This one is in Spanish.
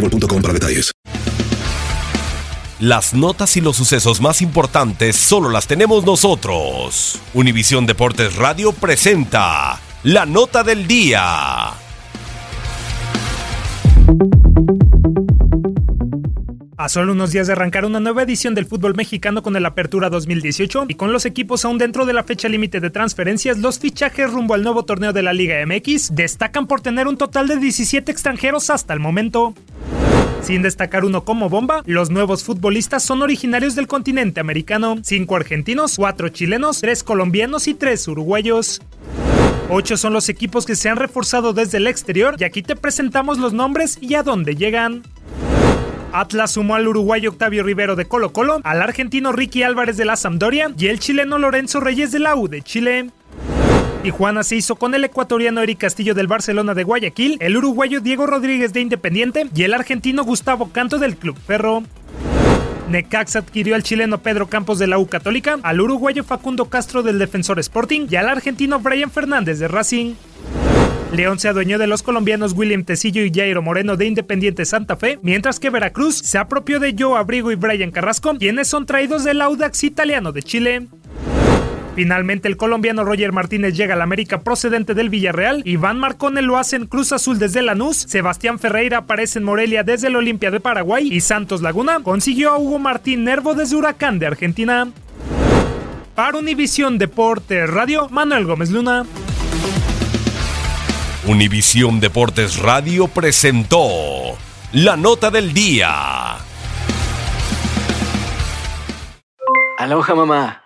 boostmobile.com para detalles. Las notas y los sucesos más importantes solo las tenemos nosotros. Univisión Deportes Radio presenta la nota del día. A solo unos días de arrancar una nueva edición del fútbol mexicano con el Apertura 2018 y con los equipos aún dentro de la fecha límite de transferencias, los fichajes rumbo al nuevo torneo de la Liga MX destacan por tener un total de 17 extranjeros hasta el momento. Sin destacar uno como bomba, los nuevos futbolistas son originarios del continente americano, 5 argentinos, 4 chilenos, 3 colombianos y 3 uruguayos. Ocho son los equipos que se han reforzado desde el exterior y aquí te presentamos los nombres y a dónde llegan. Atlas sumó al uruguayo Octavio Rivero de Colo Colo, al argentino Ricky Álvarez de la Sampdoria y el chileno Lorenzo Reyes de la U de Chile. Tijuana se hizo con el ecuatoriano Eric Castillo del Barcelona de Guayaquil, el uruguayo Diego Rodríguez de Independiente y el argentino Gustavo Canto del Club Ferro. Necax adquirió al chileno Pedro Campos de la U Católica, al uruguayo Facundo Castro del Defensor Sporting y al argentino Brian Fernández de Racing. León se adueñó de los colombianos William Tecillo y Jairo Moreno de Independiente Santa Fe, mientras que Veracruz se apropió de Joe Abrigo y Brian Carrasco, quienes son traídos del Audax italiano de Chile. Finalmente, el colombiano Roger Martínez llega al América procedente del Villarreal, Iván Marcone lo hace en Cruz Azul desde Lanús, Sebastián Ferreira aparece en Morelia desde el Olimpia de Paraguay y Santos Laguna consiguió a Hugo Martín Nervo desde Huracán de Argentina. Para Univisión Deportes Radio, Manuel Gómez Luna. Univisión Deportes Radio presentó la nota del día. Aloha mamá.